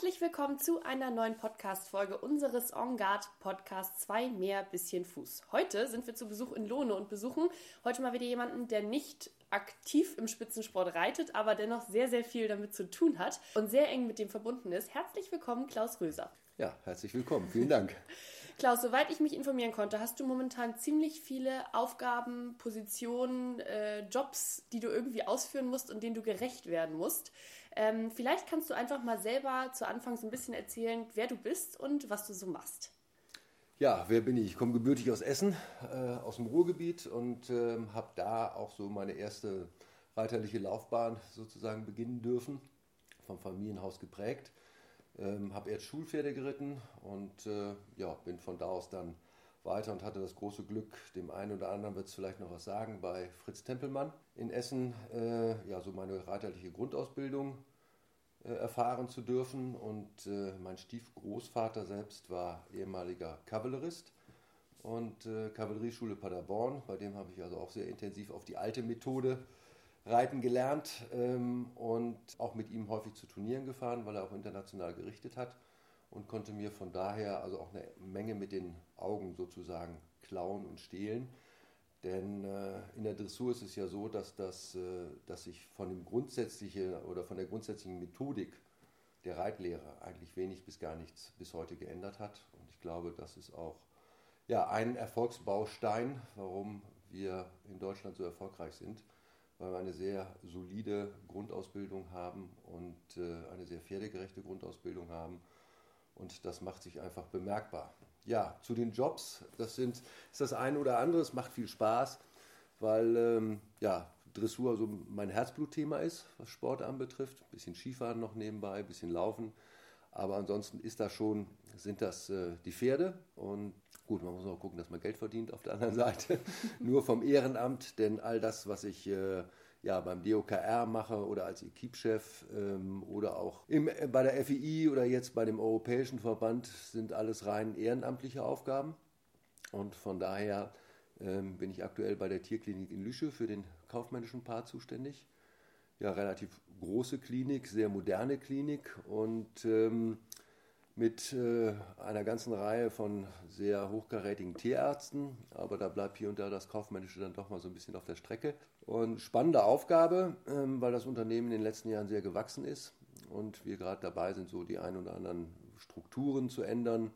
Herzlich willkommen zu einer neuen Podcast-Folge unseres OnGuard Podcast 2 mehr bisschen Fuß. Heute sind wir zu Besuch in Lohne und besuchen heute mal wieder jemanden, der nicht aktiv im Spitzensport reitet, aber dennoch sehr, sehr viel damit zu tun hat und sehr eng mit dem verbunden ist. Herzlich willkommen, Klaus Röser. Ja, herzlich willkommen. Vielen Dank. Klaus, soweit ich mich informieren konnte, hast du momentan ziemlich viele Aufgaben, Positionen, äh, Jobs, die du irgendwie ausführen musst und denen du gerecht werden musst. Ähm, vielleicht kannst du einfach mal selber zu Anfang so ein bisschen erzählen, wer du bist und was du so machst. Ja, wer bin ich? Ich komme gebürtig aus Essen, äh, aus dem Ruhrgebiet und äh, habe da auch so meine erste reiterliche Laufbahn sozusagen beginnen dürfen, vom Familienhaus geprägt. Ähm, habe erst Schulpferde geritten und äh, ja, bin von da aus dann weiter und hatte das große Glück, dem einen oder anderen wird es vielleicht noch was sagen, bei Fritz Tempelmann in Essen, äh, ja, so meine reiterliche Grundausbildung äh, erfahren zu dürfen. Und äh, mein Stiefgroßvater selbst war ehemaliger Kavallerist und äh, Kavallerieschule Paderborn, bei dem habe ich also auch sehr intensiv auf die alte Methode Reiten gelernt ähm, und auch mit ihm häufig zu Turnieren gefahren, weil er auch international gerichtet hat und konnte mir von daher also auch eine Menge mit den Augen sozusagen klauen und stehlen. Denn äh, in der Dressur ist es ja so, dass, das, äh, dass sich von dem grundsätzlichen oder von der grundsätzlichen Methodik der Reitlehre eigentlich wenig bis gar nichts bis heute geändert hat. Und ich glaube, das ist auch ja, ein Erfolgsbaustein, warum wir in Deutschland so erfolgreich sind weil wir eine sehr solide Grundausbildung haben und äh, eine sehr pferdegerechte Grundausbildung haben. Und das macht sich einfach bemerkbar. Ja, zu den Jobs, das sind, ist das eine oder andere, es macht viel Spaß, weil ähm, ja, Dressur so mein Herzblutthema ist, was Sport anbetrifft. Ein bisschen Skifahren noch nebenbei, ein bisschen Laufen. Aber ansonsten ist das schon, sind das äh, die Pferde. Und gut, man muss auch gucken, dass man Geld verdient auf der anderen Seite. Nur vom Ehrenamt, denn all das, was ich äh, ja, beim DOKR mache oder als Equipchef ähm, oder auch im, äh, bei der FII oder jetzt bei dem Europäischen Verband, sind alles rein ehrenamtliche Aufgaben. Und von daher ähm, bin ich aktuell bei der Tierklinik in Lüsche für den kaufmännischen Part zuständig ja, relativ große Klinik, sehr moderne Klinik und ähm, mit äh, einer ganzen Reihe von sehr hochkarätigen Tierärzten, aber da bleibt hier und da das Kaufmännische dann doch mal so ein bisschen auf der Strecke. Und spannende Aufgabe, ähm, weil das Unternehmen in den letzten Jahren sehr gewachsen ist und wir gerade dabei sind, so die ein oder anderen Strukturen zu ändern,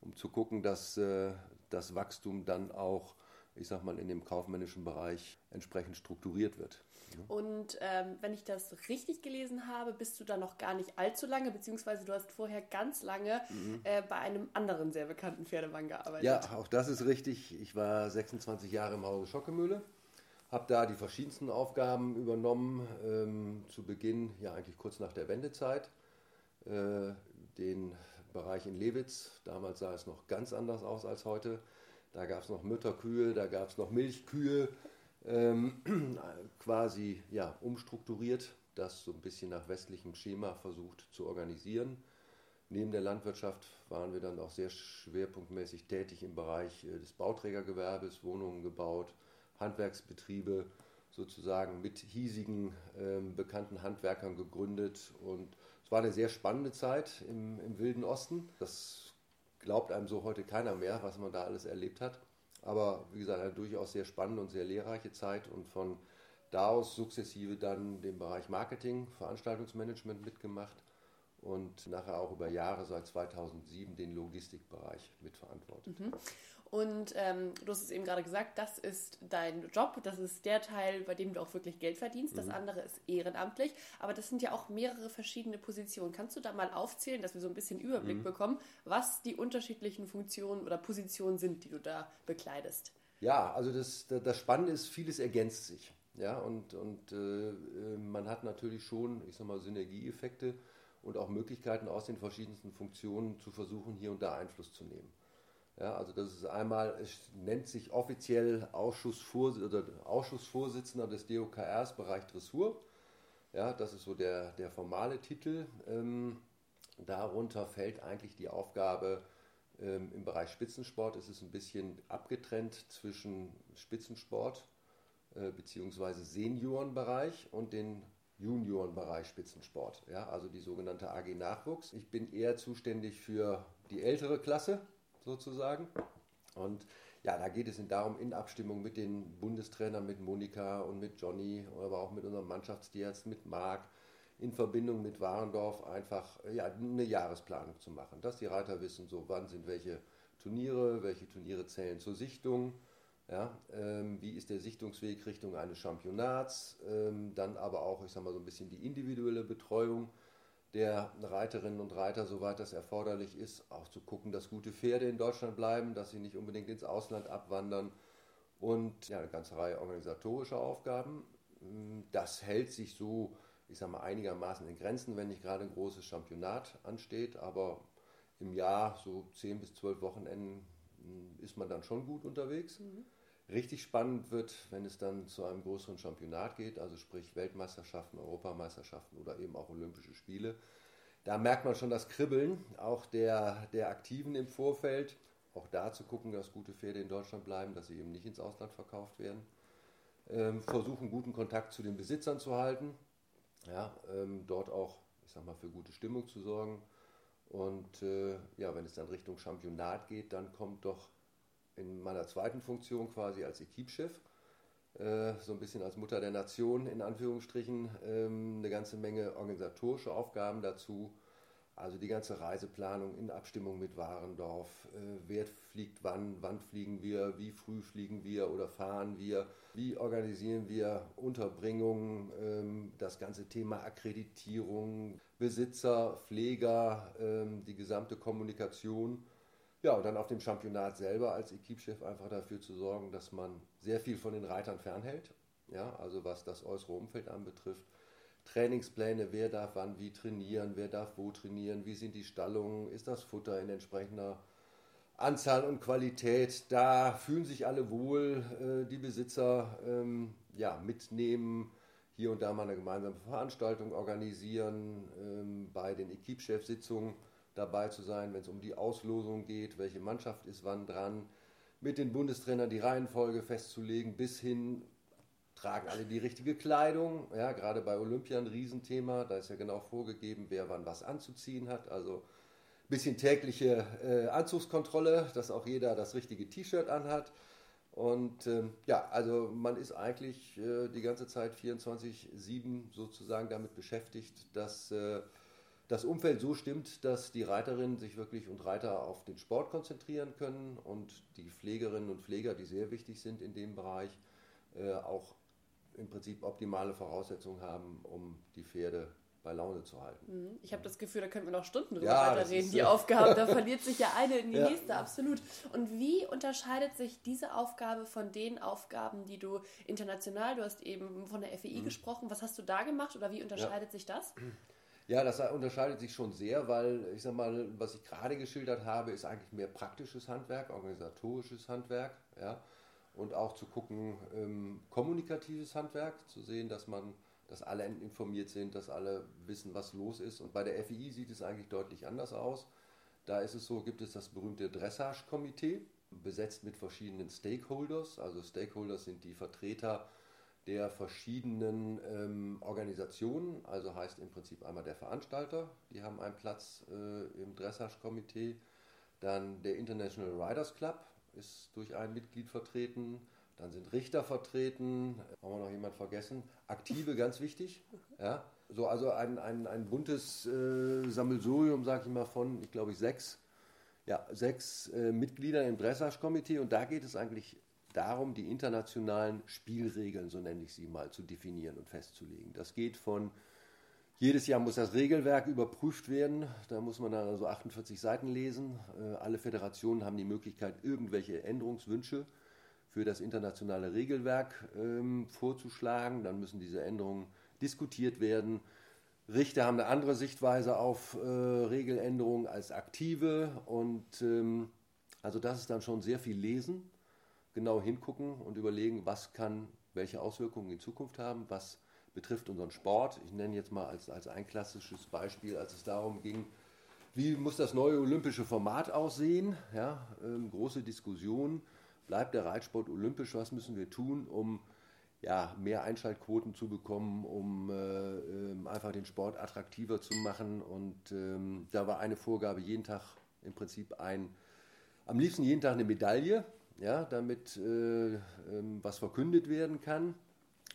um zu gucken, dass äh, das Wachstum dann auch ich sag mal, in dem kaufmännischen Bereich entsprechend strukturiert wird. Und ähm, wenn ich das richtig gelesen habe, bist du da noch gar nicht allzu lange, beziehungsweise du hast vorher ganz lange mhm. äh, bei einem anderen sehr bekannten Pferdemann gearbeitet. Ja, auch das ist richtig. Ich war 26 Jahre im Hause Schockemühle, habe da die verschiedensten Aufgaben übernommen. Ähm, zu Beginn, ja eigentlich kurz nach der Wendezeit, äh, den Bereich in Lewitz. Damals sah es noch ganz anders aus als heute da gab es noch Mütterkühe, da gab es noch Milchkühe, ähm, quasi ja, umstrukturiert, das so ein bisschen nach westlichem Schema versucht zu organisieren. Neben der Landwirtschaft waren wir dann auch sehr schwerpunktmäßig tätig im Bereich äh, des Bauträgergewerbes, Wohnungen gebaut, Handwerksbetriebe sozusagen mit hiesigen ähm, bekannten Handwerkern gegründet. Und es war eine sehr spannende Zeit im, im Wilden Osten. Das glaubt einem so heute keiner mehr, was man da alles erlebt hat. Aber wie gesagt, eine durchaus sehr spannende und sehr lehrreiche Zeit und von da aus sukzessive dann den Bereich Marketing, Veranstaltungsmanagement mitgemacht und nachher auch über Jahre seit 2007 den Logistikbereich mitverantwortet. Mhm. Und ähm, du hast es eben gerade gesagt, das ist dein Job, das ist der Teil, bei dem du auch wirklich Geld verdienst. Das mhm. andere ist ehrenamtlich, aber das sind ja auch mehrere verschiedene Positionen. Kannst du da mal aufzählen, dass wir so ein bisschen Überblick mhm. bekommen, was die unterschiedlichen Funktionen oder Positionen sind, die du da bekleidest? Ja, also das, das Spannende ist, vieles ergänzt sich. Ja, und, und äh, äh man hat natürlich schon, ich sag mal, Synergieeffekte und auch Möglichkeiten aus den verschiedensten Funktionen zu versuchen, hier und da Einfluss zu nehmen. Ja, also das ist einmal, es nennt sich offiziell Ausschussvors Ausschussvorsitzender des DOKRs Bereich Dressur. Ja, das ist so der, der formale Titel. Ähm, darunter fällt eigentlich die Aufgabe ähm, im Bereich Spitzensport. Es ist ein bisschen abgetrennt zwischen Spitzensport äh, bzw. Seniorenbereich und den Juniorenbereich Spitzensport. Ja, also die sogenannte AG Nachwuchs. Ich bin eher zuständig für die ältere Klasse sozusagen. Und ja, da geht es darum, in Abstimmung mit den Bundestrainern, mit Monika und mit Johnny, aber auch mit unserem Mannschaftstierarzt, mit Marc, in Verbindung mit Warendorf einfach ja, eine Jahresplanung zu machen. Dass die Reiter wissen, so wann sind welche Turniere, welche Turniere zählen zur Sichtung, ja, ähm, wie ist der Sichtungsweg Richtung eines Championats, ähm, dann aber auch, ich sag mal, so ein bisschen die individuelle Betreuung der Reiterinnen und Reiter, soweit das erforderlich ist, auch zu gucken, dass gute Pferde in Deutschland bleiben, dass sie nicht unbedingt ins Ausland abwandern und ja, eine ganze Reihe organisatorischer Aufgaben. Das hält sich so, ich sage mal, einigermaßen in Grenzen, wenn nicht gerade ein großes Championat ansteht, aber im Jahr so zehn bis zwölf Wochenenden hm, ist man dann schon gut unterwegs. Mhm. Richtig spannend wird, wenn es dann zu einem größeren Championat geht, also sprich Weltmeisterschaften, Europameisterschaften oder eben auch Olympische Spiele. Da merkt man schon das Kribbeln, auch der, der Aktiven im Vorfeld. Auch da zu gucken, dass gute Pferde in Deutschland bleiben, dass sie eben nicht ins Ausland verkauft werden. Ähm, versuchen, guten Kontakt zu den Besitzern zu halten. Ja, ähm, dort auch, ich sag mal, für gute Stimmung zu sorgen. Und äh, ja, wenn es dann Richtung Championat geht, dann kommt doch in meiner zweiten Funktion quasi als Equipchef, äh, so ein bisschen als Mutter der Nation in Anführungsstrichen, ähm, eine ganze Menge organisatorische Aufgaben dazu. Also die ganze Reiseplanung in Abstimmung mit Warendorf. Äh, wer fliegt wann, wann fliegen wir, wie früh fliegen wir oder fahren wir, wie organisieren wir Unterbringung, ähm, das ganze Thema Akkreditierung, Besitzer, Pfleger, ähm, die gesamte Kommunikation ja, und dann auf dem Championat selber als Equipchef einfach dafür zu sorgen, dass man sehr viel von den Reitern fernhält. Ja, also was das äußere Umfeld anbetrifft. Trainingspläne, wer darf wann wie trainieren, wer darf wo trainieren, wie sind die Stallungen, ist das Futter in entsprechender Anzahl und Qualität. Da fühlen sich alle wohl, äh, die Besitzer ähm, ja, mitnehmen, hier und da mal eine gemeinsame Veranstaltung organisieren, ähm, bei den Equipchef-Sitzungen dabei zu sein, wenn es um die Auslosung geht, welche Mannschaft ist wann dran, mit den Bundestrainern die Reihenfolge festzulegen, bis hin tragen alle die richtige Kleidung. Ja, gerade bei Olympia ein Riesenthema, da ist ja genau vorgegeben, wer wann was anzuziehen hat. Also ein bisschen tägliche äh, Anzugskontrolle, dass auch jeder das richtige T-Shirt anhat. Und ähm, ja, also man ist eigentlich äh, die ganze Zeit 24-7 sozusagen damit beschäftigt, dass äh, das Umfeld so stimmt, dass die Reiterinnen sich wirklich und Reiter auf den Sport konzentrieren können und die Pflegerinnen und Pfleger, die sehr wichtig sind in dem Bereich, äh, auch im Prinzip optimale Voraussetzungen haben, um die Pferde bei Laune zu halten. Mhm. Ich habe das Gefühl, da könnten wir noch Stunden drüber ja, weiterreden, die Aufgaben. Da verliert sich ja eine in die ja. nächste, absolut. Und wie unterscheidet sich diese Aufgabe von den Aufgaben, die du international, du hast eben von der FEI mhm. gesprochen, was hast du da gemacht oder wie unterscheidet ja. sich das? Ja, das unterscheidet sich schon sehr, weil ich sag mal, was ich gerade geschildert habe, ist eigentlich mehr praktisches Handwerk, organisatorisches Handwerk, ja, und auch zu gucken, ähm, kommunikatives Handwerk, zu sehen, dass man, dass alle informiert sind, dass alle wissen, was los ist. Und bei der FII sieht es eigentlich deutlich anders aus. Da ist es so, gibt es das berühmte Dressage-Komitee, besetzt mit verschiedenen Stakeholders. Also Stakeholders sind die Vertreter der verschiedenen ähm, Organisationen, also heißt im Prinzip einmal der Veranstalter, die haben einen Platz äh, im Dressage-Komitee, dann der International Riders Club ist durch ein Mitglied vertreten, dann sind Richter vertreten, haben wir noch jemand vergessen, Aktive, ganz wichtig, ja, so also ein, ein, ein buntes äh, Sammelsurium, sage ich mal, von, ich glaube, sechs, ja, sechs äh, Mitgliedern im Dressage-Komitee. Und da geht es eigentlich darum, die internationalen Spielregeln, so nenne ich sie mal, zu definieren und festzulegen. Das geht von jedes Jahr muss das Regelwerk überprüft werden. Da muss man dann also 48 Seiten lesen. Äh, alle Föderationen haben die Möglichkeit, irgendwelche Änderungswünsche für das internationale Regelwerk ähm, vorzuschlagen. Dann müssen diese Änderungen diskutiert werden. Richter haben eine andere Sichtweise auf äh, Regeländerungen als Aktive. Und ähm, also das ist dann schon sehr viel Lesen genau hingucken und überlegen, was kann welche Auswirkungen in Zukunft haben, was betrifft unseren Sport. Ich nenne jetzt mal als, als ein klassisches Beispiel, als es darum ging, wie muss das neue olympische Format aussehen? Ja, ähm, große Diskussion. Bleibt der Reitsport olympisch? Was müssen wir tun, um ja, mehr Einschaltquoten zu bekommen, um äh, äh, einfach den Sport attraktiver zu machen? Und ähm, da war eine Vorgabe, jeden Tag im Prinzip ein, am liebsten jeden Tag eine Medaille, ja, damit äh, ähm, was verkündet werden kann.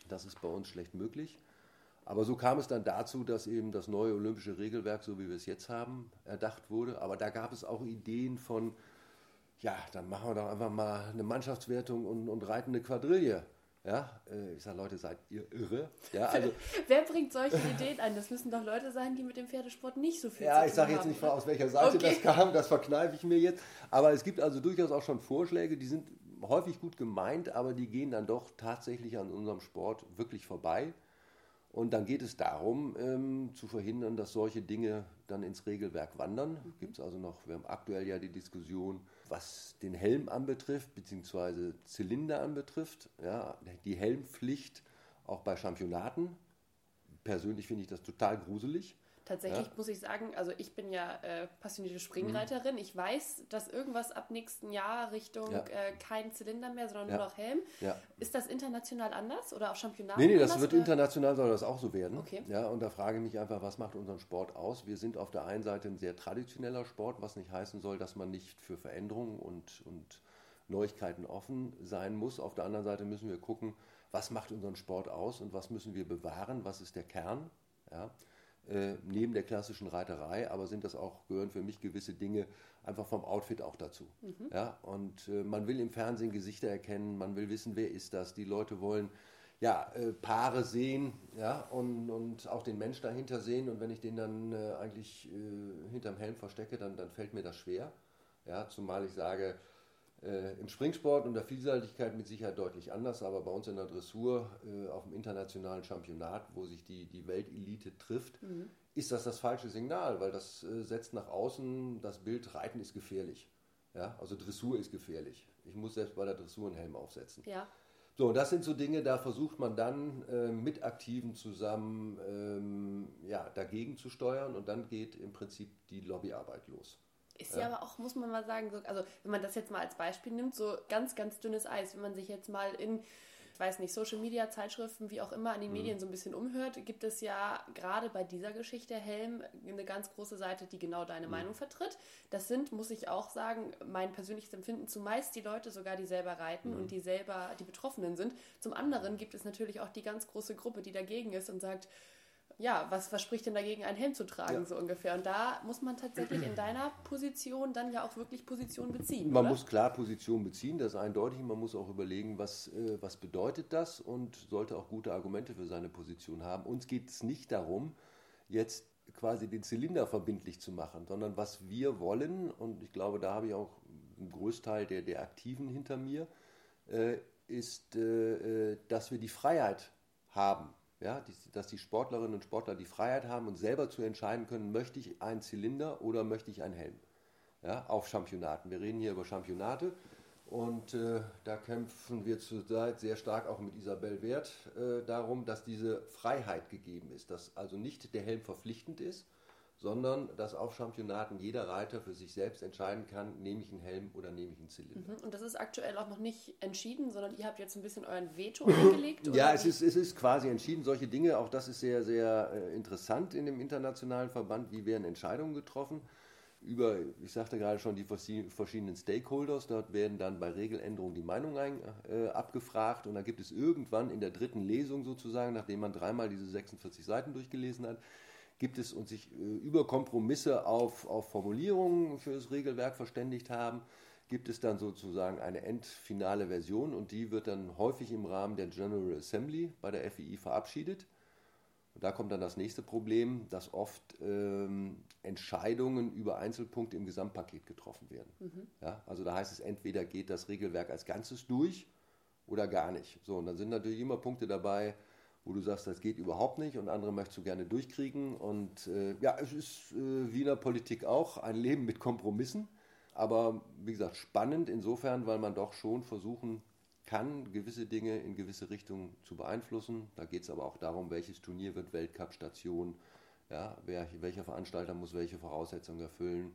Das ist bei uns schlecht möglich. Aber so kam es dann dazu, dass eben das neue olympische Regelwerk, so wie wir es jetzt haben, erdacht wurde. Aber da gab es auch Ideen von, ja, dann machen wir doch einfach mal eine Mannschaftswertung und, und reiten eine Quadrille. Ja, äh, ich sage, Leute, seid ihr irre? Ja, also, Wer bringt solche Ideen ein? Das müssen doch Leute sein, die mit dem Pferdesport nicht so viel ja, zu tun haben. Ja, ich sage jetzt nicht, aus welcher Seite okay. das kam, das verkneife ich mir jetzt. Aber es gibt also durchaus auch schon Vorschläge, die sind häufig gut gemeint, aber die gehen dann doch tatsächlich an unserem Sport wirklich vorbei. Und dann geht es darum, ähm, zu verhindern, dass solche Dinge dann ins Regelwerk wandern. Mhm. Gibt es also noch, wir haben aktuell ja die Diskussion, was den Helm anbetrifft, beziehungsweise Zylinder anbetrifft. Ja, die Helmpflicht auch bei Championaten. Persönlich finde ich das total gruselig. Tatsächlich ja. muss ich sagen, also ich bin ja äh, passionierte Springreiterin. Mhm. Ich weiß, dass irgendwas ab nächsten Jahr Richtung ja. äh, kein Zylinder mehr, sondern ja. nur noch Helm. Ist das international anders oder auch Championat? Nee, nee, das wird oder? international, soll das auch so werden. Okay. Ja, und da frage ich mich einfach, was macht unseren Sport aus? Wir sind auf der einen Seite ein sehr traditioneller Sport, was nicht heißen soll, dass man nicht für Veränderungen und, und Neuigkeiten offen sein muss. Auf der anderen Seite müssen wir gucken, was macht unseren Sport aus und was müssen wir bewahren, was ist der Kern. Ja. Äh, neben der klassischen Reiterei, aber sind das auch, gehören für mich gewisse Dinge einfach vom Outfit auch dazu. Mhm. Ja, und äh, man will im Fernsehen Gesichter erkennen, man will wissen, wer ist das. Die Leute wollen ja, äh, Paare sehen ja, und, und auch den Mensch dahinter sehen. Und wenn ich den dann äh, eigentlich äh, hinterm Helm verstecke, dann, dann fällt mir das schwer. Ja, zumal ich sage, äh, Im Springsport und der Vielseitigkeit mit Sicherheit deutlich anders, aber bei uns in der Dressur äh, auf dem internationalen Championat, wo sich die, die Weltelite trifft, mhm. ist das das falsche Signal, weil das äh, setzt nach außen das Bild, Reiten ist gefährlich. Ja? Also Dressur ist gefährlich. Ich muss selbst bei der Dressur einen Helm aufsetzen. Ja. So, das sind so Dinge, da versucht man dann äh, mit Aktiven zusammen ähm, ja, dagegen zu steuern und dann geht im Prinzip die Lobbyarbeit los. Ist ja. aber auch, muss man mal sagen, so, also wenn man das jetzt mal als Beispiel nimmt, so ganz, ganz dünnes Eis, wenn man sich jetzt mal in, ich weiß nicht, Social Media, Zeitschriften, wie auch immer, an den mhm. Medien so ein bisschen umhört, gibt es ja gerade bei dieser Geschichte Helm eine ganz große Seite, die genau deine mhm. Meinung vertritt. Das sind, muss ich auch sagen, mein persönliches Empfinden, zumeist die Leute sogar, die selber reiten mhm. und die selber die Betroffenen sind. Zum anderen gibt es natürlich auch die ganz große Gruppe, die dagegen ist und sagt, ja, was, was spricht denn dagegen, einen Helm zu tragen, ja. so ungefähr? Und da muss man tatsächlich in deiner Position dann ja auch wirklich Position beziehen. Man oder? muss klar Position beziehen, das ist eindeutig. Man muss auch überlegen, was, äh, was bedeutet das und sollte auch gute Argumente für seine Position haben. Uns geht es nicht darum, jetzt quasi den Zylinder verbindlich zu machen, sondern was wir wollen, und ich glaube, da habe ich auch einen Großteil der, der Aktiven hinter mir, äh, ist, äh, äh dass wir die Freiheit haben ja, dass die Sportlerinnen und Sportler die Freiheit haben und selber zu entscheiden können, möchte ich einen Zylinder oder möchte ich einen Helm ja, auf Championaten. Wir reden hier über Championate und äh, da kämpfen wir zurzeit sehr stark auch mit Isabel Wert äh, darum, dass diese Freiheit gegeben ist, dass also nicht der Helm verpflichtend ist, sondern dass auf Championaten jeder Reiter für sich selbst entscheiden kann, nehme ich einen Helm oder nehme ich einen Zylinder. Mhm. Und das ist aktuell auch noch nicht entschieden, sondern ihr habt jetzt ein bisschen euren Veto eingelegt? ja, es ist, es ist quasi entschieden. Solche Dinge, auch das ist sehr, sehr äh, interessant in dem internationalen Verband. Wie werden Entscheidungen getroffen? Über, ich sagte gerade schon, die verschiedenen Stakeholders. Dort werden dann bei Regeländerungen die Meinungen ein, äh, abgefragt und da gibt es irgendwann in der dritten Lesung sozusagen, nachdem man dreimal diese 46 Seiten durchgelesen hat, gibt es und sich äh, über Kompromisse auf, auf Formulierungen für das Regelwerk verständigt haben, gibt es dann sozusagen eine endfinale Version und die wird dann häufig im Rahmen der General Assembly bei der FII verabschiedet. Und da kommt dann das nächste Problem, dass oft ähm, Entscheidungen über Einzelpunkte im Gesamtpaket getroffen werden. Mhm. Ja, also da heißt es, entweder geht das Regelwerk als Ganzes durch oder gar nicht. So, und dann sind natürlich immer Punkte dabei, wo du sagst, das geht überhaupt nicht und andere möchtest du gerne durchkriegen. Und äh, ja, es ist äh, wie in der Politik auch ein Leben mit Kompromissen, aber wie gesagt, spannend insofern, weil man doch schon versuchen kann gewisse Dinge in gewisse Richtungen zu beeinflussen. Da geht es aber auch darum, welches Turnier wird Weltcup-Station, ja, wer, welcher Veranstalter muss welche Voraussetzungen erfüllen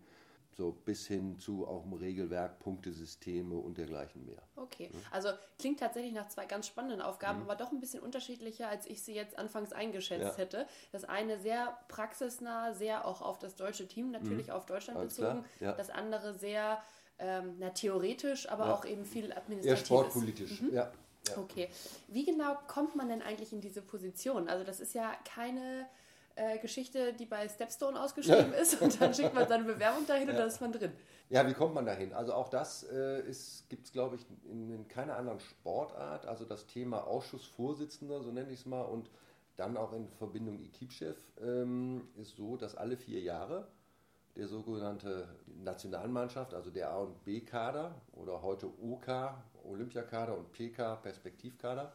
so bis hin zu auch im Regelwerk, Punktesysteme und dergleichen mehr. Okay, also klingt tatsächlich nach zwei ganz spannenden Aufgaben, mhm. aber doch ein bisschen unterschiedlicher, als ich sie jetzt anfangs eingeschätzt ja. hätte. Das eine sehr praxisnah, sehr auch auf das deutsche Team natürlich, mhm. auf Deutschland Alles bezogen. Ja. Das andere sehr ähm, na, theoretisch, aber ja. auch eben viel administrativ. Eher sportpolitisch, mhm. ja. Okay, wie genau kommt man denn eigentlich in diese Position? Also das ist ja keine äh, Geschichte, die bei Stepstone ausgeschrieben ist und dann schickt man seine Bewerbung dahin ja. und da ist man drin. Ja, wie kommt man dahin? Also auch das äh, gibt es, glaube ich, in, in, keiner anderen Sportart. Also das Thema Ausschussvorsitzender, so nenne ich es mal, und dann auch in Verbindung Equipchef ähm, ist so, dass alle vier Jahre der sogenannte Nationalmannschaft, also der A- und B-Kader oder heute OK, Olympiakader und PK, Perspektivkader,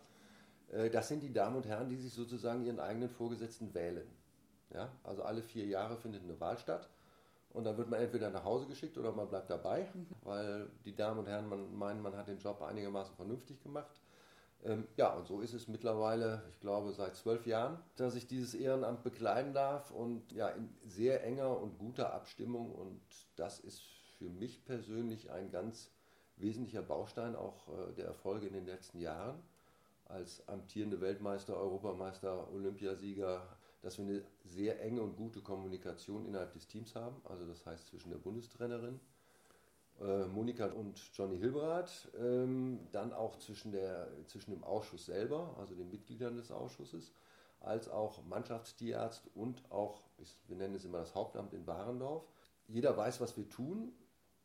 äh, das sind die Damen und Herren, die sich sozusagen ihren eigenen Vorgesetzten wählen. Ja? Also alle vier Jahre findet eine Wahl statt. Und dann wird man entweder nach Hause geschickt oder man bleibt dabei, mhm. weil die Damen und Herren man, meinen, man hat den Job einigermaßen vernünftig gemacht. Ähm, ja, und so ist es mittlerweile, ich glaube, seit zwölf Jahren, dass ich dieses Ehrenamt bekleiden darf und ja, in sehr enger und guter Abstimmung. Und das ist für mich persönlich ein ganz wesentlicher Baustein auch äh, der Erfolge in den letzten Jahren. Als amtierende Weltmeister, Europameister, Olympiasieger dass wir eine sehr enge und gute Kommunikation innerhalb des Teams haben, also das heißt zwischen der Bundestrainerin äh, Monika und Johnny Hilberath, ähm, dann auch zwischen, der, zwischen dem Ausschuss selber, also den Mitgliedern des Ausschusses, als auch Mannschaftstierarzt und auch, wir nennen es immer das Hauptamt in Warendorf. Jeder weiß, was wir tun.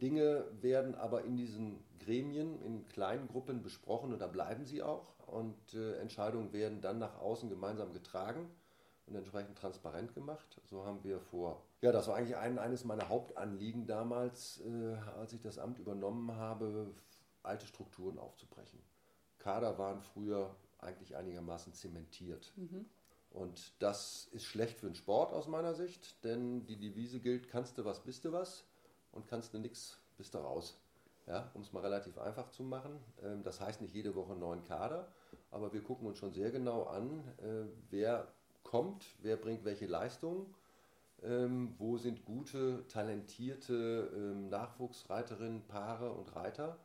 Dinge werden aber in diesen Gremien in kleinen Gruppen besprochen und da bleiben sie auch. Und äh, Entscheidungen werden dann nach außen gemeinsam getragen und entsprechend transparent gemacht. So haben wir vor. Ja, das war eigentlich ein, eines meiner Hauptanliegen damals, äh, als ich das Amt übernommen habe, alte Strukturen aufzubrechen. Kader waren früher eigentlich einigermaßen zementiert. Mhm. Und das ist schlecht für den Sport aus meiner Sicht, denn die Devise gilt, kannst du was, bist du was und kannst du nichts, bist du raus. Ja, um es mal relativ einfach zu machen. Ähm, das heißt nicht jede Woche einen neuen Kader, aber wir gucken uns schon sehr genau an, äh, wer kommt, wer bringt welche Leistungen, ähm, wo sind gute, talentierte ähm, Nachwuchsreiterinnen, Paare und Reiter,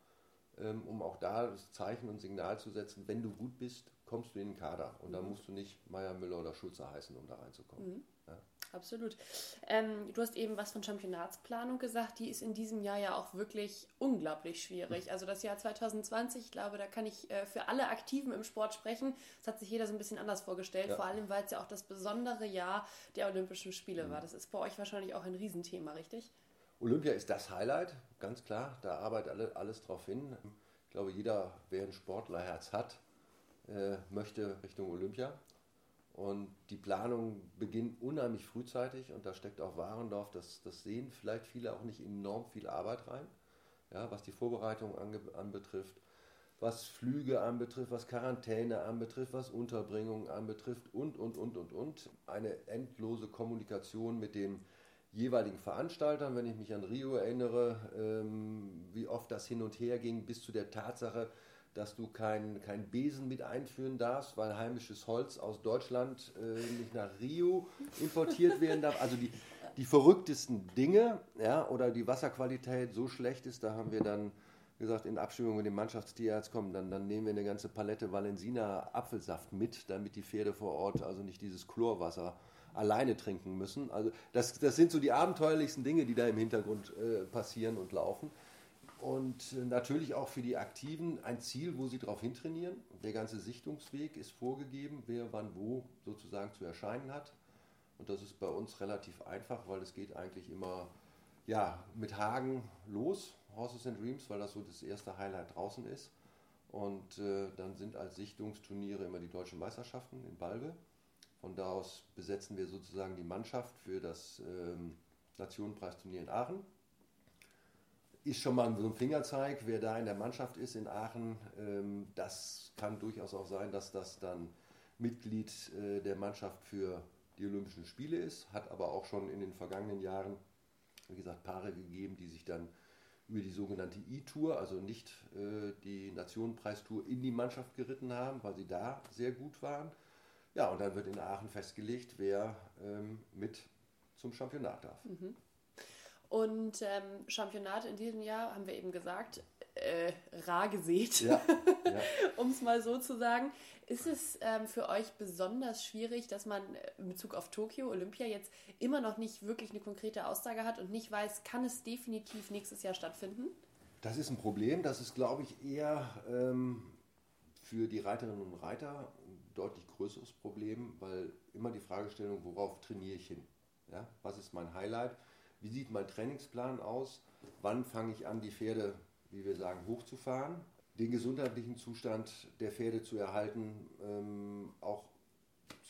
ähm, um auch da das Zeichen und Signal zu setzen, wenn du gut bist, kommst du in den Kader. Und mhm. da musst du nicht Meier, Müller oder Schulze heißen, um da reinzukommen. Mhm. Absolut. Ähm, du hast eben was von Championatsplanung gesagt, die ist in diesem Jahr ja auch wirklich unglaublich schwierig. Also das Jahr 2020, ich glaube, da kann ich äh, für alle Aktiven im Sport sprechen. Das hat sich jeder so ein bisschen anders vorgestellt, ja. vor allem weil es ja auch das besondere Jahr der Olympischen Spiele mhm. war. Das ist bei euch wahrscheinlich auch ein Riesenthema, richtig? Olympia ist das Highlight, ganz klar. Da arbeitet alle, alles drauf hin. Ich glaube, jeder, wer ein Sportlerherz hat, äh, möchte Richtung Olympia. Und die Planung beginnt unheimlich frühzeitig und da steckt auch Warendorf, das, das sehen vielleicht viele auch nicht enorm viel Arbeit rein, ja, was die Vorbereitung ange, anbetrifft, was Flüge anbetrifft, was Quarantäne anbetrifft, was Unterbringung anbetrifft und, und, und, und, und. Eine endlose Kommunikation mit den jeweiligen Veranstaltern, wenn ich mich an Rio erinnere, ähm, wie oft das hin und her ging, bis zu der Tatsache, dass du kein, kein Besen mit einführen darfst, weil heimisches Holz aus Deutschland äh, nicht nach Rio importiert werden darf. Also die, die verrücktesten Dinge, ja, oder die Wasserqualität so schlecht ist, da haben wir dann gesagt, in Abstimmung mit dem Mannschaftstierarzt, komm, dann, dann nehmen wir eine ganze Palette Valensina Apfelsaft mit, damit die Pferde vor Ort also nicht dieses Chlorwasser alleine trinken müssen. Also das, das sind so die abenteuerlichsten Dinge, die da im Hintergrund äh, passieren und laufen und äh, natürlich auch für die Aktiven ein Ziel, wo sie darauf hintrainieren. Der ganze Sichtungsweg ist vorgegeben, wer wann wo sozusagen zu erscheinen hat. Und das ist bei uns relativ einfach, weil es geht eigentlich immer ja, mit Hagen los, Horses and Dreams, weil das so das erste Highlight draußen ist. Und äh, dann sind als Sichtungsturniere immer die deutschen Meisterschaften in Balve. Von da aus besetzen wir sozusagen die Mannschaft für das ähm, Nationenpreisturnier in Aachen ist schon mal so ein Fingerzeig, wer da in der Mannschaft ist in Aachen. Ähm, das kann durchaus auch sein, dass das dann Mitglied äh, der Mannschaft für die Olympischen Spiele ist, hat aber auch schon in den vergangenen Jahren, wie gesagt, Paare gegeben, die sich dann über die sogenannte E-Tour, also nicht äh, die Nationenpreistour in die Mannschaft geritten haben, weil sie da sehr gut waren. Ja, und dann wird in Aachen festgelegt, wer ähm, mit zum Championat darf. Mhm. Und ähm, Championat in diesem Jahr, haben wir eben gesagt, äh, rar gesät, ja, ja. um es mal so zu sagen. Ist es ähm, für euch besonders schwierig, dass man in Bezug auf Tokio, Olympia jetzt immer noch nicht wirklich eine konkrete Aussage hat und nicht weiß, kann es definitiv nächstes Jahr stattfinden? Das ist ein Problem. Das ist, glaube ich, eher ähm, für die Reiterinnen und Reiter ein deutlich größeres Problem, weil immer die Fragestellung, worauf trainiere ich hin? Ja? Was ist mein Highlight? Wie sieht mein Trainingsplan aus? Wann fange ich an, die Pferde, wie wir sagen, hochzufahren? den gesundheitlichen Zustand der Pferde zu erhalten, ähm, auch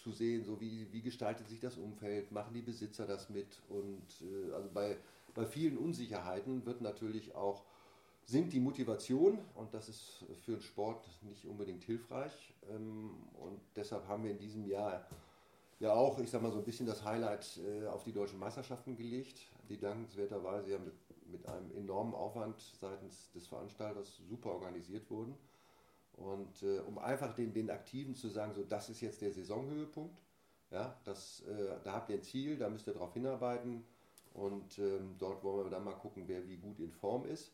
zu sehen, so wie, wie gestaltet sich das Umfeld, machen die Besitzer das mit und äh, also bei, bei vielen Unsicherheiten wird natürlich auch sinkt die Motivation und das ist für den Sport nicht unbedingt hilfreich ähm, und deshalb haben wir in diesem Jahr ja auch, ich sag mal so ein bisschen das Highlight äh, auf die deutschen Meisterschaften gelegt, die dankenswerterweise ja mit mit einem enormen Aufwand seitens des Veranstalters super organisiert wurden. Und äh, um einfach den, den Aktiven zu sagen, so das ist jetzt der Saisonhöhepunkt, ja, das, äh, da habt ihr ein Ziel, da müsst ihr darauf hinarbeiten und ähm, dort wollen wir dann mal gucken, wer wie gut in Form ist.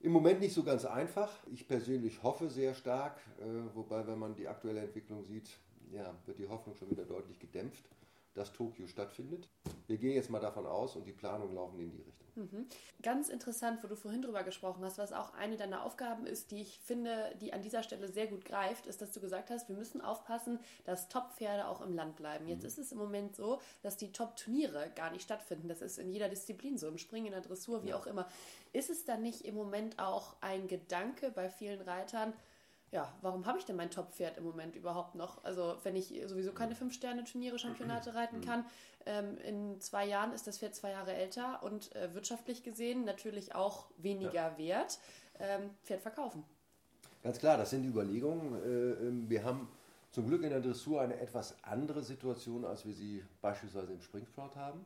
Im Moment nicht so ganz einfach. Ich persönlich hoffe sehr stark, äh, wobei, wenn man die aktuelle Entwicklung sieht, ja, wird die Hoffnung schon wieder deutlich gedämpft dass Tokio stattfindet. Wir gehen jetzt mal davon aus und die Planungen laufen in die Richtung. Mhm. Ganz interessant, wo du vorhin drüber gesprochen hast, was auch eine deiner Aufgaben ist, die ich finde, die an dieser Stelle sehr gut greift, ist, dass du gesagt hast, wir müssen aufpassen, dass Top-Pferde auch im Land bleiben. Jetzt mhm. ist es im Moment so, dass die Top-Turniere gar nicht stattfinden. Das ist in jeder Disziplin so, im Springen, in der Dressur, wie ja. auch immer. Ist es dann nicht im Moment auch ein Gedanke bei vielen Reitern, ja, warum habe ich denn mein Top-Pferd im Moment überhaupt noch? Also, wenn ich sowieso keine Fünf-Sterne-Turniere, Championate reiten kann, ähm, in zwei Jahren ist das Pferd zwei Jahre älter und äh, wirtschaftlich gesehen natürlich auch weniger ja. wert. Ähm, Pferd verkaufen. Ganz klar, das sind die Überlegungen. Äh, ähm, wir haben zum Glück in der Dressur eine etwas andere Situation, als wir sie beispielsweise im Springsport haben,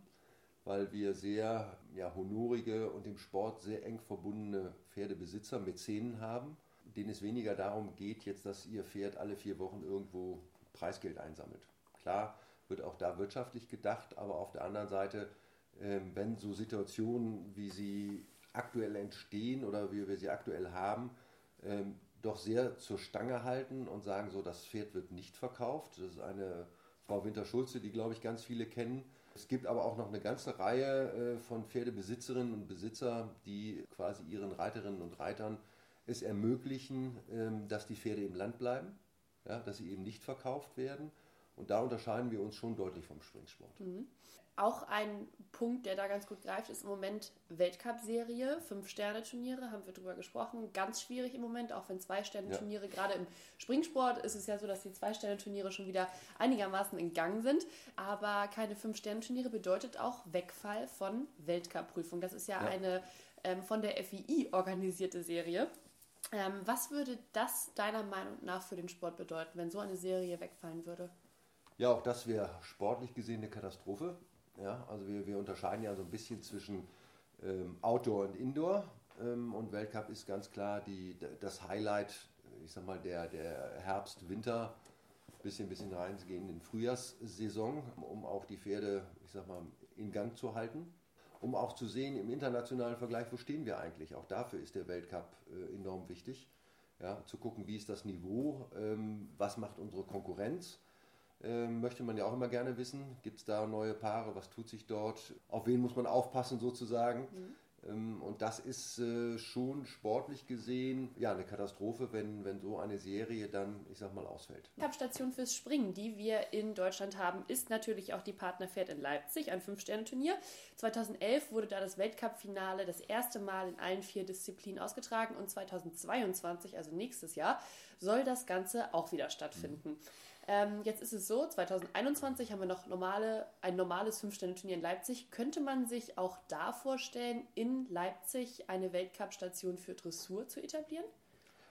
weil wir sehr ja, honorige und im Sport sehr eng verbundene Pferdebesitzer, Mäzenen haben denen es weniger darum geht, jetzt, dass ihr Pferd alle vier Wochen irgendwo Preisgeld einsammelt. Klar wird auch da wirtschaftlich gedacht, aber auf der anderen Seite, ähm, wenn so Situationen, wie sie aktuell entstehen oder wie wir sie aktuell haben, ähm, doch sehr zur Stange halten und sagen so, das Pferd wird nicht verkauft. Das ist eine Frau Winter-Schulze, die glaube ich ganz viele kennen. Es gibt aber auch noch eine ganze Reihe äh, von Pferdebesitzerinnen und Besitzer, die quasi ihren Reiterinnen und Reitern es ermöglichen, ähm, dass die Pferde im Land bleiben, ja, dass sie eben nicht verkauft werden. Und da unterscheiden wir uns schon deutlich vom Springsport. Mhm. Auch ein Punkt, der da ganz gut greift, ist im Moment Weltcup-Serie. Fünf-Sterne-Turniere, haben wir drüber gesprochen. Ganz schwierig im Moment, auch wenn Zwei-Sterne-Turniere, ja. gerade im Springsport ist es ja so, dass die Zwei-Sterne-Turniere schon wieder einigermaßen in Gang sind. Aber keine Fünf-Sterne-Turniere bedeutet auch Wegfall von Weltcup-Prüfung. Das ist ja, ja. eine ähm, von der FII organisierte Serie. Ähm, was würde das deiner Meinung nach für den Sport bedeuten, wenn so eine Serie wegfallen würde? Ja, auch das wäre sportlich gesehen eine Katastrophe. Ja, also wir, wir unterscheiden ja so ein bisschen zwischen ähm, Outdoor und Indoor. Ähm, und Weltcup ist ganz klar die, das Highlight, ich sag mal, der, der Herbst-Winter, bisschen, bisschen reingehen in Frühjahrssaison, um auch die Pferde, ich sag mal, in Gang zu halten um auch zu sehen im internationalen Vergleich, wo stehen wir eigentlich. Auch dafür ist der Weltcup äh, enorm wichtig. Ja, zu gucken, wie ist das Niveau, ähm, was macht unsere Konkurrenz. Ähm, möchte man ja auch immer gerne wissen, gibt es da neue Paare, was tut sich dort, auf wen muss man aufpassen sozusagen. Mhm. Ähm, und das ist äh, schon sportlich gesehen ja eine Katastrophe, wenn, wenn so eine Serie dann, ich sag mal, ausfällt. Die Cup-Station fürs Springen, die wir in Deutschland haben, ist natürlich auch die Partnerpferd in Leipzig, ein Fünf-Sterne-Turnier. 2011 wurde da das Weltcup-Finale das erste Mal in allen vier Disziplinen ausgetragen und 2022, also nächstes Jahr, soll das Ganze auch wieder stattfinden. Mhm. Ähm, jetzt ist es so, 2021 haben wir noch normale, ein normales Fünf-Sterne-Turnier in Leipzig. Könnte man sich auch da vorstellen, in Leipzig eine Weltcup-Station für Dressur zu etablieren?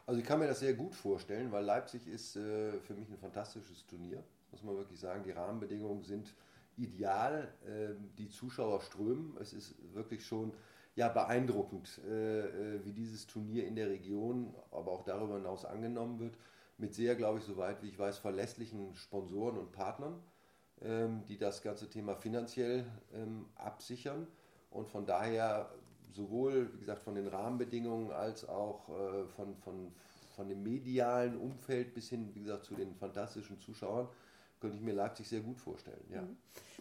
Also ich kann mir das sehr gut vorstellen, weil Leipzig ist äh, für mich ein fantastisches Turnier, muss man wirklich sagen. Die Rahmenbedingungen sind ideal, äh, die Zuschauer strömen. Es ist wirklich schon ja beeindruckend, äh, wie dieses Turnier in der Region, aber auch darüber hinaus angenommen wird. Mit sehr, glaube ich, soweit wie ich weiß, verlässlichen Sponsoren und Partnern, ähm, die das ganze Thema finanziell ähm, absichern. Und von daher sowohl, wie gesagt, von den Rahmenbedingungen als auch äh, von, von, von dem medialen Umfeld bis hin, wie gesagt, zu den fantastischen Zuschauern, könnte ich mir Leipzig sehr gut vorstellen. Ja. Mhm.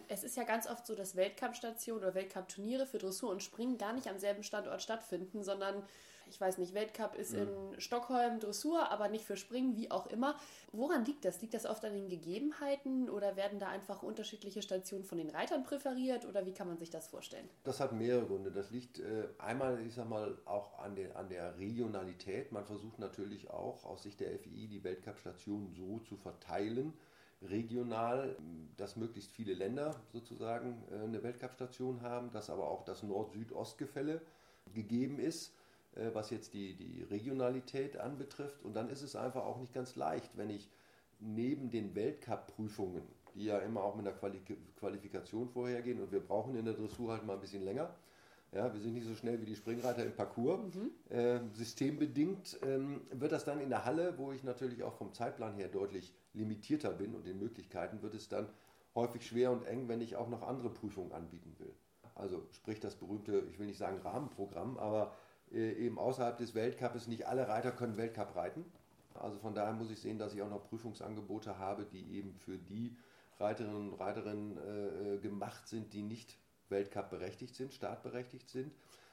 Es ist ja ganz oft so, dass Weltcup-Stationen oder Weltcup-Turniere für Dressur und Springen gar nicht am selben Standort stattfinden, sondern ich weiß nicht, Weltcup ist mhm. in Stockholm Dressur, aber nicht für Springen, wie auch immer. Woran liegt das? Liegt das oft an den Gegebenheiten oder werden da einfach unterschiedliche Stationen von den Reitern präferiert oder wie kann man sich das vorstellen? Das hat mehrere Gründe. Das liegt äh, einmal, ich sag mal, auch an der, an der Regionalität. Man versucht natürlich auch aus Sicht der FI die Weltcup-Stationen so zu verteilen, regional, dass möglichst viele Länder sozusagen äh, eine Weltcup-Station haben, dass aber auch das Nord-Süd-Ost-Gefälle gegeben ist was jetzt die, die Regionalität anbetrifft. Und dann ist es einfach auch nicht ganz leicht, wenn ich neben den Weltcup-Prüfungen, die ja immer auch mit einer Quali Qualifikation vorhergehen, und wir brauchen in der Dressur halt mal ein bisschen länger, ja, wir sind nicht so schnell wie die Springreiter im Parcours. Mhm. Äh, systembedingt ähm, wird das dann in der Halle, wo ich natürlich auch vom Zeitplan her deutlich limitierter bin und den Möglichkeiten, wird es dann häufig schwer und eng, wenn ich auch noch andere Prüfungen anbieten will. Also sprich das berühmte, ich will nicht sagen Rahmenprogramm, aber äh, eben außerhalb des Weltcups, nicht alle Reiter können Weltcup reiten. Also von daher muss ich sehen, dass ich auch noch Prüfungsangebote habe, die eben für die Reiterinnen und Reiterinnen äh, gemacht sind, die nicht Weltcup berechtigt sind, startberechtigt sind.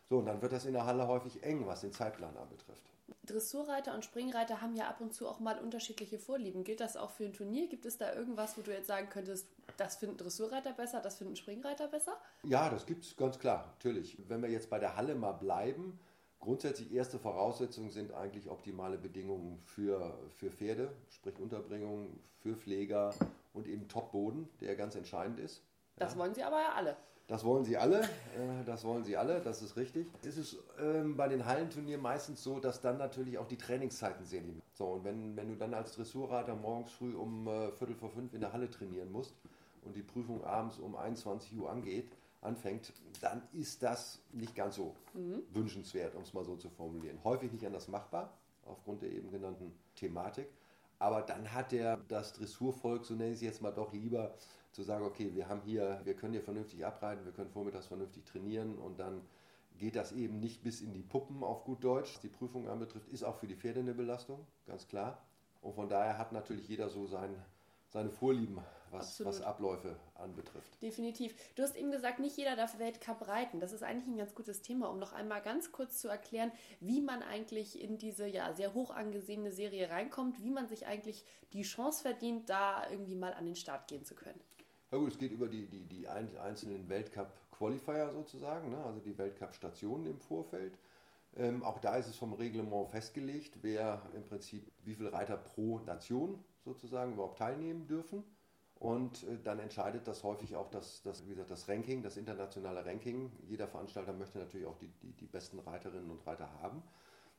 So, und dann wird das in der Halle häufig eng, was den Zeitplan anbetrifft. Dressurreiter und Springreiter haben ja ab und zu auch mal unterschiedliche Vorlieben. Gilt das auch für ein Turnier? Gibt es da irgendwas, wo du jetzt sagen könntest, das finden Dressurreiter besser, das finden Springreiter besser? Ja, das gibt es ganz klar, natürlich. Wenn wir jetzt bei der Halle mal bleiben, Grundsätzlich erste Voraussetzungen sind eigentlich optimale Bedingungen für, für Pferde, sprich Unterbringung, für Pfleger und eben Top-Boden, der ganz entscheidend ist. Das ja. wollen Sie aber ja alle. Das wollen sie alle, äh, das wollen sie alle, das ist richtig. Es ist ähm, bei den Hallenturnieren meistens so, dass dann natürlich auch die Trainingszeiten sehr limitiert sind. So, und wenn, wenn du dann als Dressurreiter morgens früh um äh, Viertel vor fünf in der Halle trainieren musst und die Prüfung abends um 21 Uhr angeht, anfängt, dann ist das nicht ganz so mhm. wünschenswert, um es mal so zu formulieren. Häufig nicht anders machbar, aufgrund der eben genannten Thematik. Aber dann hat der das Dressurvolk, so nenne ich es jetzt mal doch lieber, zu sagen, okay, wir haben hier, wir können hier vernünftig abreiten, wir können vormittags vernünftig trainieren und dann geht das eben nicht bis in die Puppen auf gut Deutsch. Was die Prüfung anbetrifft, ist auch für die Pferde eine Belastung, ganz klar. Und von daher hat natürlich jeder so sein, seine Vorlieben, was, was Abläufe anbetrifft. Definitiv. Du hast eben gesagt, nicht jeder darf Weltcup reiten. Das ist eigentlich ein ganz gutes Thema, um noch einmal ganz kurz zu erklären, wie man eigentlich in diese ja sehr hoch angesehene Serie reinkommt, wie man sich eigentlich die Chance verdient, da irgendwie mal an den Start gehen zu können. Ja gut, es geht über die, die, die einzelnen Weltcup-Qualifier sozusagen, ne? also die Weltcup-Stationen im Vorfeld. Ähm, auch da ist es vom Reglement festgelegt, wer im Prinzip wie viele Reiter pro Nation sozusagen überhaupt teilnehmen dürfen. Und äh, dann entscheidet das häufig auch das, das, wie gesagt, das Ranking, das internationale Ranking. Jeder Veranstalter möchte natürlich auch die, die, die besten Reiterinnen und Reiter haben.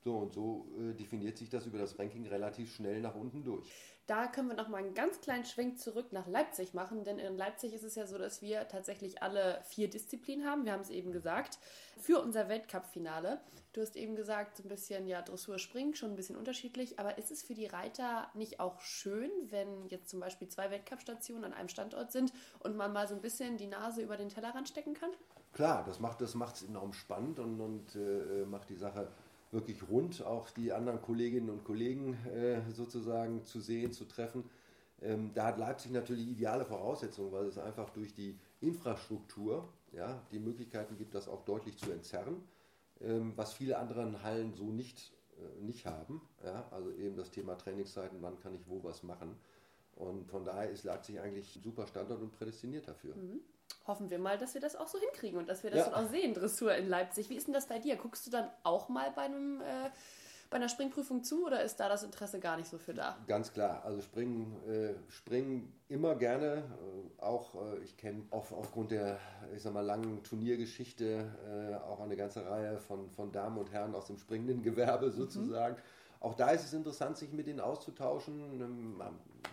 So und so äh, definiert sich das über das Ranking relativ schnell nach unten durch. Da können wir noch mal einen ganz kleinen Schwenk zurück nach Leipzig machen, denn in Leipzig ist es ja so, dass wir tatsächlich alle vier Disziplinen haben. Wir haben es eben gesagt. Für unser Weltcup-Finale. Du hast eben gesagt, so ein bisschen ja Dressur Springen, schon ein bisschen unterschiedlich. Aber ist es für die Reiter nicht auch schön, wenn jetzt zum Beispiel zwei Weltcup-Stationen an einem Standort sind und man mal so ein bisschen die Nase über den Tellerrand stecken kann? Klar, das macht es das enorm spannend und, und äh, macht die Sache wirklich rund, auch die anderen Kolleginnen und Kollegen äh, sozusagen zu sehen, zu treffen. Ähm, da hat Leipzig natürlich ideale Voraussetzungen, weil es einfach durch die Infrastruktur ja, die Möglichkeiten gibt, das auch deutlich zu entzerren, ähm, was viele andere Hallen so nicht, äh, nicht haben. Ja? Also eben das Thema Trainingszeiten, wann kann ich wo was machen. Und von daher ist Leipzig eigentlich ein super Standort und prädestiniert dafür. Mhm hoffen wir mal, dass wir das auch so hinkriegen und dass wir das ja. dann auch sehen, Dressur in Leipzig. Wie ist denn das bei dir? Guckst du dann auch mal bei einem äh, bei einer Springprüfung zu oder ist da das Interesse gar nicht so für da? Ganz klar, also springen, äh, springen immer gerne. Äh, auch äh, ich kenne auf, aufgrund der, ich sag mal, langen Turniergeschichte äh, auch eine ganze Reihe von, von Damen und Herren aus dem springenden Gewerbe mhm. sozusagen. Mhm. Auch da ist es interessant, sich mit ihnen auszutauschen.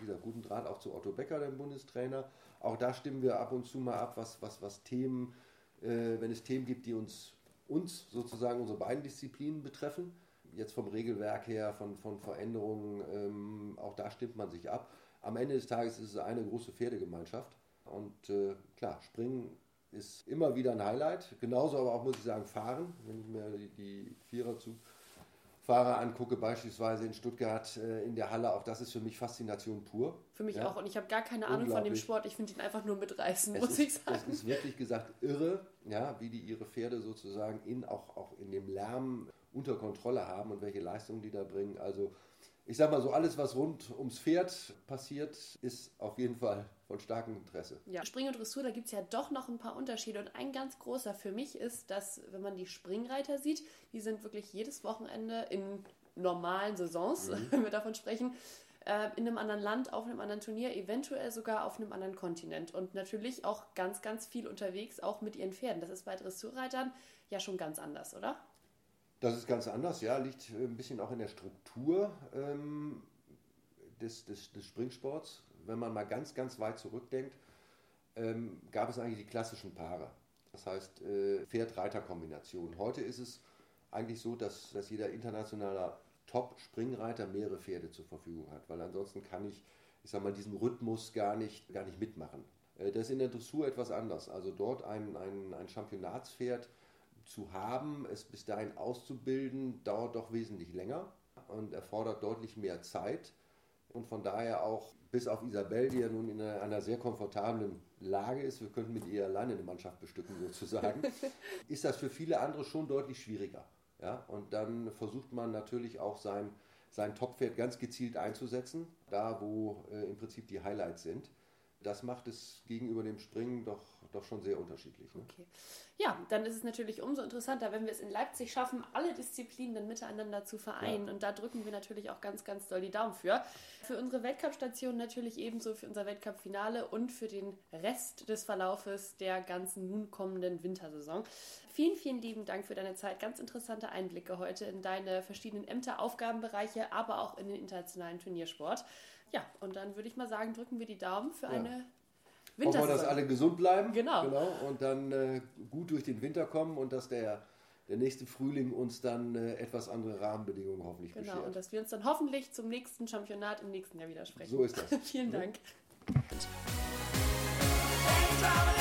Gesagt, guten Draht auch zu Otto Becker, dem Bundestrainer. Auch da stimmen wir ab und zu mal ab, was, was, was Themen, äh, wenn es Themen gibt, die uns uns sozusagen unsere beiden Disziplinen betreffen. Jetzt vom Regelwerk her, von, von Veränderungen, ähm, auch da stimmt man sich ab. Am Ende des Tages ist es eine große Pferdegemeinschaft. Und äh, klar, Springen ist immer wieder ein Highlight. Genauso aber auch, muss ich sagen, Fahren. Wenn ich mir die, die Viererzugfahrer angucke, beispielsweise in Stuttgart äh, in der Halle, auch das ist für mich Faszination pur. Für mich ja? auch. Und ich habe gar keine Ahnung von dem Sport. Ich finde ihn einfach nur mitreißen, es muss ist, ich sagen. Es ist wirklich gesagt irre, ja, wie die ihre Pferde sozusagen in, auch, auch in dem Lärm unter Kontrolle haben und welche Leistungen die da bringen. Also ich sag mal so, alles, was rund ums Pferd passiert, ist auf jeden Fall von starkem Interesse. Ja, Spring und Dressur, da gibt es ja doch noch ein paar Unterschiede. Und ein ganz großer für mich ist, dass, wenn man die Springreiter sieht, die sind wirklich jedes Wochenende in normalen Saisons, mhm. wenn wir davon sprechen, äh, in einem anderen Land, auf einem anderen Turnier, eventuell sogar auf einem anderen Kontinent. Und natürlich auch ganz, ganz viel unterwegs, auch mit ihren Pferden. Das ist bei Dressurreitern ja schon ganz anders, oder? Das ist ganz anders, ja, liegt ein bisschen auch in der Struktur ähm, des, des, des, Springsports. Wenn man mal ganz, ganz weit zurückdenkt, ähm, gab es eigentlich die klassischen Paare. Das heißt äh, Pferd-Reiter-Kombination. Heute ist es eigentlich so, dass, dass jeder internationaler Top-Springreiter mehrere Pferde zur Verfügung hat, weil ansonsten kann ich, ich sag mal, diesen Rhythmus gar nicht, gar nicht mitmachen. Äh, das ist in der Dressur etwas anders. Also dort ein, ein, ein Championatspferd zu haben, es bis dahin auszubilden, dauert doch wesentlich länger und erfordert deutlich mehr Zeit. Und von daher auch, bis auf Isabel, die ja nun in einer sehr komfortablen Lage ist, wir könnten mit ihr alleine eine Mannschaft bestücken sozusagen, ist das für viele andere schon deutlich schwieriger. Ja? Und dann versucht man natürlich auch sein, sein Toppferd ganz gezielt einzusetzen, da wo äh, im Prinzip die Highlights sind. Das macht es gegenüber dem Springen doch, doch schon sehr unterschiedlich. Ne? Okay. Ja, dann ist es natürlich umso interessanter, wenn wir es in Leipzig schaffen, alle Disziplinen dann miteinander zu vereinen. Ja. Und da drücken wir natürlich auch ganz, ganz doll die Daumen für. Für unsere Weltcup-Station natürlich ebenso für unser Weltcup-Finale und für den Rest des Verlaufes der ganzen nun kommenden Wintersaison. Vielen, vielen lieben Dank für deine Zeit. Ganz interessante Einblicke heute in deine verschiedenen Ämter, Aufgabenbereiche, aber auch in den internationalen Turniersport. Ja, und dann würde ich mal sagen, drücken wir die Daumen für ja. eine Hoffen wir, dass alle gesund bleiben. Genau. genau und dann äh, gut durch den Winter kommen und dass der, der nächste Frühling uns dann äh, etwas andere Rahmenbedingungen hoffentlich genau, beschert. und dass wir uns dann hoffentlich zum nächsten Championat im nächsten Jahr widersprechen. So ist das. Vielen Dank. Ja.